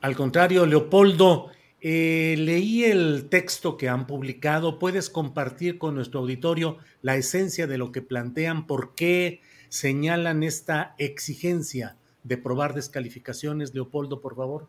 Al contrario, Leopoldo, eh, leí el texto que han publicado. ¿Puedes compartir con nuestro auditorio la esencia de lo que plantean? ¿Por qué señalan esta exigencia de probar descalificaciones? Leopoldo, por favor.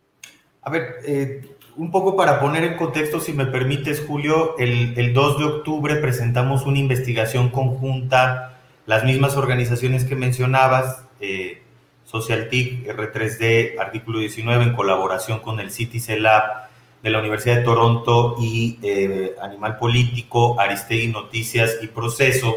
A ver, eh, un poco para poner en contexto, si me permites, Julio, el, el 2 de octubre presentamos una investigación conjunta, las mismas organizaciones que mencionabas, eh, SocialTIC, R3D, artículo 19, en colaboración con el Citizen Lab de la Universidad de Toronto y eh, Animal Político, Aristegui Noticias y Proceso,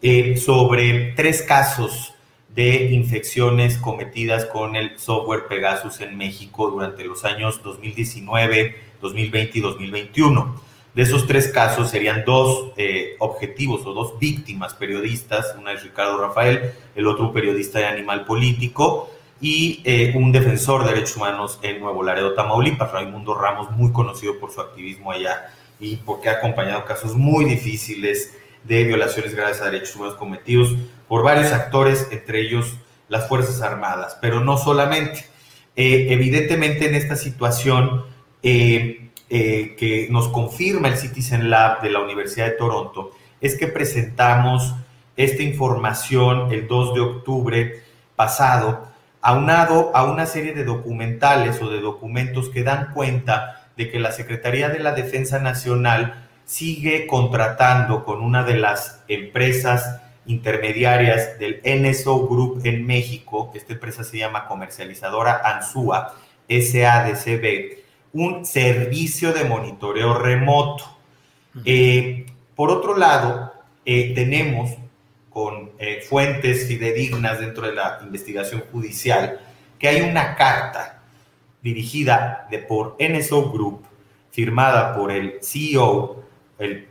eh, sobre tres casos de infecciones cometidas con el software Pegasus en México durante los años 2019, 2020 y 2021. De esos tres casos serían dos eh, objetivos o dos víctimas periodistas, una es Ricardo Rafael, el otro un periodista de Animal Político y eh, un defensor de derechos humanos en Nuevo Laredo, Tamaulipas, Raimundo Ramos, muy conocido por su activismo allá y porque ha acompañado casos muy difíciles de violaciones graves a derechos humanos cometidos por varios actores, entre ellos las Fuerzas Armadas, pero no solamente. Eh, evidentemente en esta situación eh, que nos confirma el Citizen Lab de la Universidad de Toronto es que presentamos esta información el 2 de octubre pasado, aunado a una serie de documentales o de documentos que dan cuenta de que la Secretaría de la Defensa Nacional sigue contratando con una de las empresas intermediarias del NSO Group en México, esta empresa se llama comercializadora ANSUA, SADCB, un servicio de monitoreo remoto. Eh, por otro lado, eh, tenemos con eh, fuentes fidedignas dentro de la investigación judicial que hay una carta dirigida de, por NSO Group, firmada por el CEO, el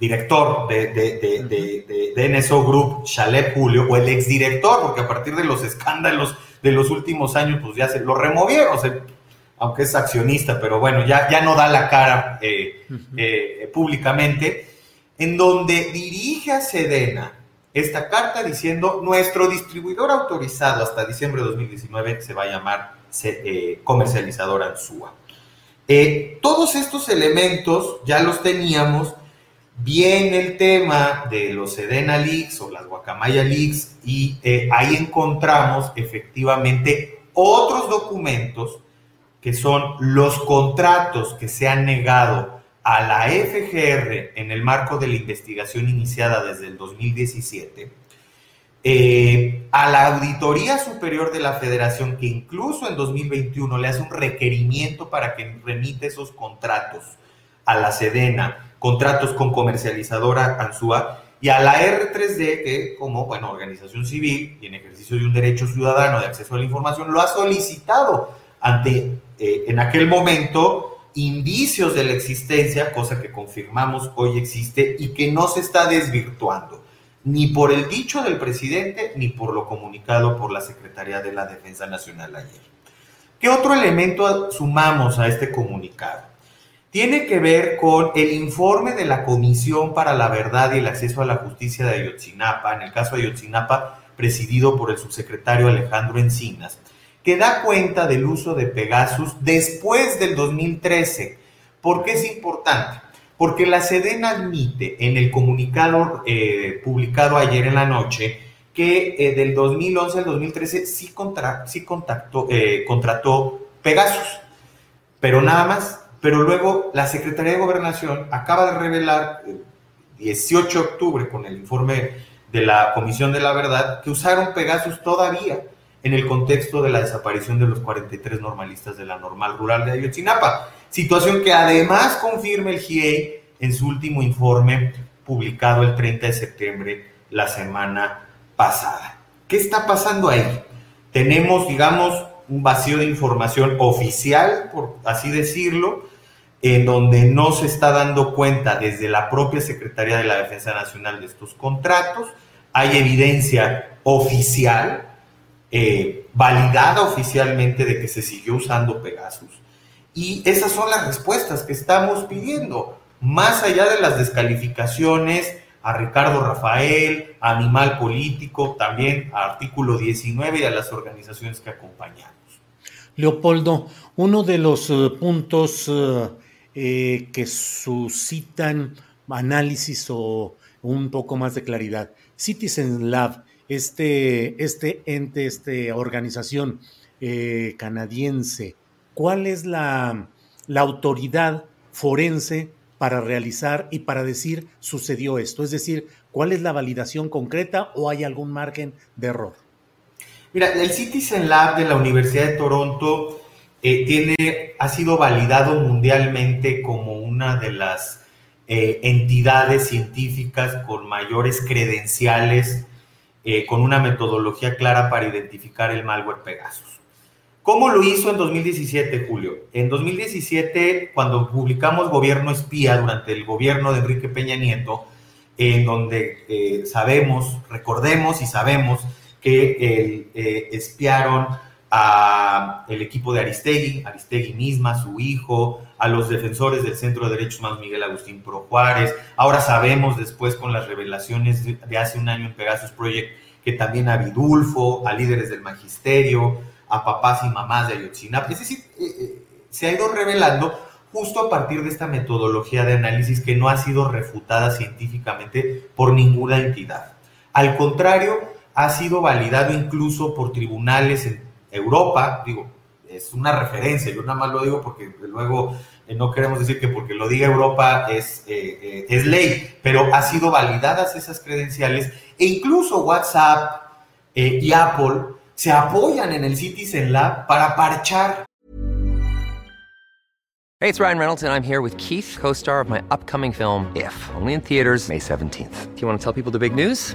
director de, de, de, NSO Group, Chalet Julio, o el exdirector, porque a partir de los escándalos de los últimos años, pues ya se lo removieron, se aunque es accionista, pero bueno, ya, ya no da la cara eh, eh, públicamente, en donde dirige a Sedena esta carta diciendo nuestro distribuidor autorizado hasta diciembre de 2019 se va a llamar eh, comercializador Ansúa. todos estos elementos ya los teníamos, bien el tema de los Sedena Leaks o las Guacamaya Leaks, y ahí encontramos efectivamente otros documentos que son los contratos que se han negado a la FGR en el marco de la investigación iniciada desde el 2017, eh, a la Auditoría Superior de la Federación, que incluso en 2021 le hace un requerimiento para que remite esos contratos a la Sedena, contratos con comercializadora ANSUA, y a la R3D, que como organización civil y en ejercicio de un derecho ciudadano de acceso a la información, lo ha solicitado ante, eh, en aquel momento, indicios de la existencia, cosa que confirmamos hoy existe y que no se está desvirtuando, ni por el dicho del presidente, ni por lo comunicado por la Secretaría de la Defensa Nacional ayer. ¿Qué otro elemento sumamos a este comunicado? Tiene que ver con el informe de la Comisión para la Verdad y el Acceso a la Justicia de Ayotzinapa. En el caso de Ayotzinapa, presidido por el subsecretario Alejandro Encinas, que da cuenta del uso de Pegasus después del 2013. ¿Por qué es importante? Porque la Sedena admite en el comunicado eh, publicado ayer en la noche que eh, del 2011 al 2013 sí, sí contactó, eh, contrató Pegasus, pero nada más. Pero luego la Secretaría de Gobernación acaba de revelar, 18 de octubre, con el informe de la Comisión de la Verdad, que usaron Pegasus todavía en el contexto de la desaparición de los 43 normalistas de la normal rural de Ayotzinapa. Situación que además confirma el GIEI en su último informe publicado el 30 de septiembre, la semana pasada. ¿Qué está pasando ahí? Tenemos, digamos, un vacío de información oficial, por así decirlo, en donde no se está dando cuenta desde la propia Secretaría de la Defensa Nacional de estos contratos. Hay evidencia oficial, eh, validada oficialmente de que se siguió usando Pegasus. Y esas son las respuestas que estamos pidiendo, más allá de las descalificaciones a Ricardo Rafael, Animal Político, también a Artículo 19 y a las organizaciones que acompañamos. Leopoldo, uno de los eh, puntos eh, que suscitan análisis o un poco más de claridad, Citizen Lab, este, este ente, esta organización canadiense, ¿cuál es la, la autoridad forense para realizar y para decir sucedió esto? Es decir, ¿cuál es la validación concreta o hay algún margen de error? Mira, el Citizen Lab de la Universidad de Toronto eh, tiene, ha sido validado mundialmente como una de las eh, entidades científicas con mayores credenciales, eh, con una metodología clara para identificar el malware Pegasus. ¿Cómo lo hizo en 2017, Julio? En 2017, cuando publicamos Gobierno Espía durante el gobierno de Enrique Peña Nieto, en donde sabemos, recordemos y sabemos que eh, espiaron a el equipo de Aristegui, Aristegui misma, su hijo, a los defensores del Centro de Derechos Humanos Miguel Agustín Pro Juárez. Ahora sabemos después con las revelaciones de, hace un año en Pegasus Project que también a Vidulfo, a líderes del magisterio, a papás y mamás de Ayotzinapa. Es decir, eh, eh, se ha ido revelando justo a partir de esta metodología de análisis que no ha sido refutada científicamente por ninguna entidad. Al contrario, ha sido validado incluso por tribunales en Europa, digo, es una referencia, yo nada más lo digo porque luego eh, no queremos decir que porque lo diga Europa es, eh, eh, es ley, pero ha sido validadas esas credenciales e incluso WhatsApp y Apple se apoyan en el Citizen Lab para parchar. Hey, it's Ryan Reynolds and I'm here with Keith, co-star of my upcoming film If, only in theaters May 17th. Do you want to tell people the big news?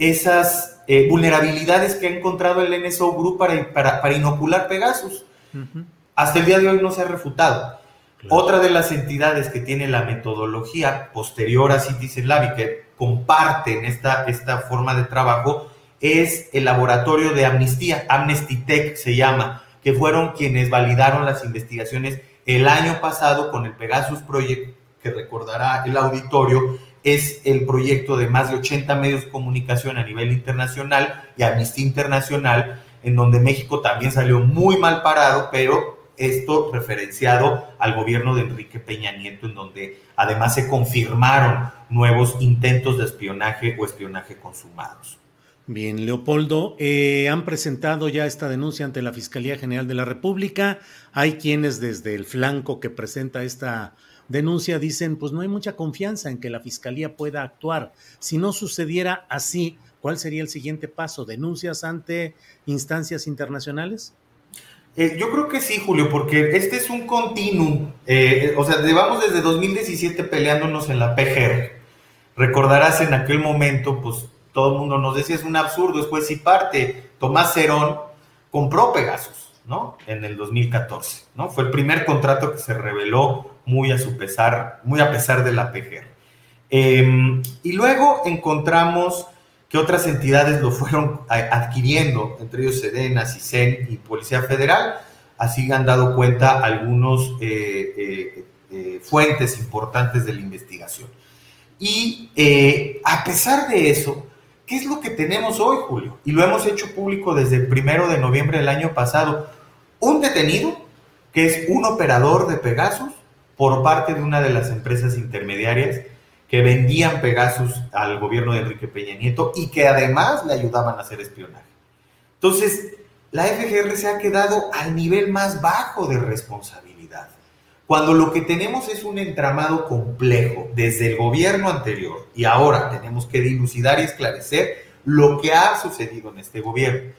esas eh, vulnerabilidades que ha encontrado el NSO Group para, para, inocular Pegasus. Hasta el día de hoy no se ha refutado. Otra de las entidades que tiene la metodología posterior a Citizen Lab y que comparten esta, esta forma de trabajo es el laboratorio de amnistía, Amnesty Tech se llama, que fueron quienes validaron las investigaciones el año pasado con el Pegasus Project, que recordará el auditorio, es el proyecto de más de 80 medios de comunicación a nivel internacional y Amnistía Internacional, en donde México también salió muy mal parado, pero esto referenciado al gobierno de Enrique Peña Nieto, en donde además se confirmaron nuevos intentos de espionaje o espionaje consumados. Bien, Leopoldo, eh, han presentado ya esta denuncia ante la Fiscalía General de la República. Hay quienes desde el flanco que presenta esta denuncia dicen, pues no hay mucha confianza en que la Fiscalía pueda actuar. Si no sucediera así, ¿cuál sería el siguiente paso? ¿Denuncias ante instancias internacionales? Eh, yo creo que sí, Julio, porque este es un continuum. Eh, o sea, llevamos desde 2017 peleándonos en la PGR. Recordarás en aquel momento, pues todo el mundo nos decía es un absurdo. Después, si parte Tomás Cerón compró Pegasus, ¿no? En el 2014, ¿no? Fue el primer contrato que se reveló muy a su pesar, muy a pesar de la PGR. Em, y luego encontramos que otras entidades lo fueron adquiriendo, entre ellos Sedena, CISEN y Policía Federal. Así han dado cuenta algunos eh, eh, eh, fuentes importantes de la investigación. Y a pesar de eso, ¿qué es lo que tenemos hoy, Julio? Y lo hemos hecho público desde el primero de noviembre del año pasado. Un detenido, que es un operador de Pegasus, por parte de una de las empresas intermediarias que vendían Pegasus al gobierno de Enrique Peña Nieto y que además le ayudaban a hacer espionaje. Entonces, la FGR se ha quedado al nivel más bajo de responsabilidad, cuando lo que tenemos es un entramado complejo desde el gobierno anterior y ahora tenemos que dilucidar y esclarecer lo que ha sucedido en este gobierno.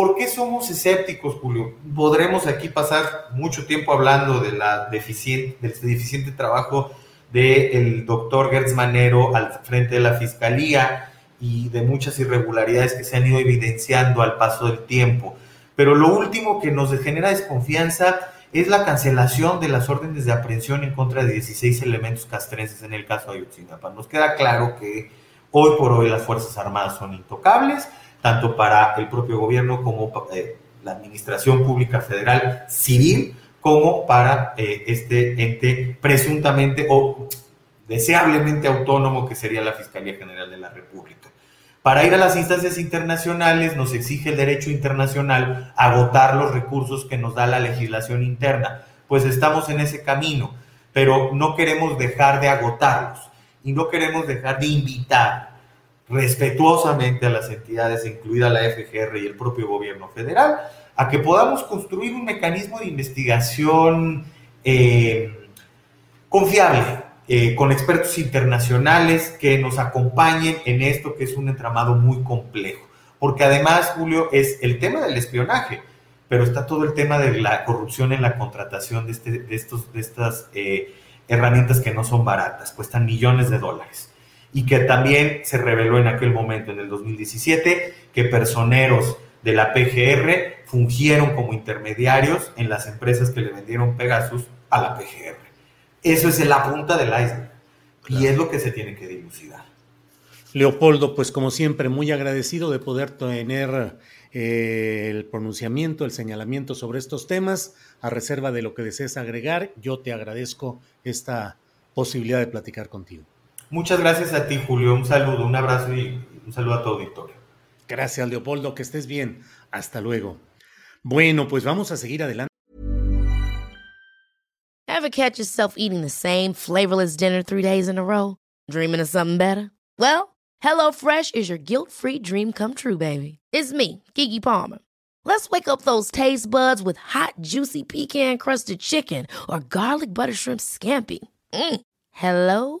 ¿Por qué somos escépticos, Julio? Podremos aquí pasar mucho tiempo hablando de del deficiente trabajo del doctor Gertz Manero al frente de la Fiscalía y de muchas irregularidades que se han ido evidenciando al paso del tiempo. Pero lo último que nos genera desconfianza es la cancelación de las órdenes de aprehensión en contra de 16 elementos castrenses en el caso de Ayotzinapa. Nos queda claro que hoy por hoy las Fuerzas Armadas son intocables, tanto para el propio gobierno como eh, la Administración Pública Federal Civil, como para eh, este ente presuntamente o deseablemente autónomo que sería la Fiscalía General de la República. Para ir a las instancias internacionales nos exige el derecho internacional agotar los recursos que nos da la legislación interna. Pues estamos en ese camino, pero no queremos dejar de agotarlos y no queremos dejar de invitar respetuosamente a las entidades, incluida la FGR y el propio gobierno federal, a que podamos construir un mecanismo de investigación eh, confiable, eh, con expertos internacionales que nos acompañen en esto que es un entramado muy complejo. Porque además, Julio, es el tema del espionaje, pero está todo el tema de la corrupción en la contratación de, este, de, estos, de estas eh, herramientas que no son baratas, cuestan millones de dólares. Y que también se reveló en aquel momento, en el 2017, que personeros de la PGR fungieron como intermediarios en las empresas que le vendieron Pegasus a la PGR. Eso es la punta del iceberg y es lo que se tiene que dilucidar. Leopoldo, pues como siempre, muy agradecido de poder tener eh, el pronunciamiento, el señalamiento sobre estos temas. A reserva de lo que desees agregar, yo te agradezco esta posibilidad de platicar contigo. Muchas gracias a ti, Julio. Un saludo, un abrazo y un saludo a tu auditorio. Gracias, Leopoldo. Que estés bien. Hasta luego. Bueno, pues vamos a seguir adelante. Ever catch yourself eating the same flavorless dinner three days in a row? Dreaming of something better? Well, HelloFresh is your guilt-free dream come true, baby. It's me, Kiki Palmer. Let's wake up those taste buds with hot, juicy pecan-crusted chicken or garlic butter shrimp scampi. Mm. Hello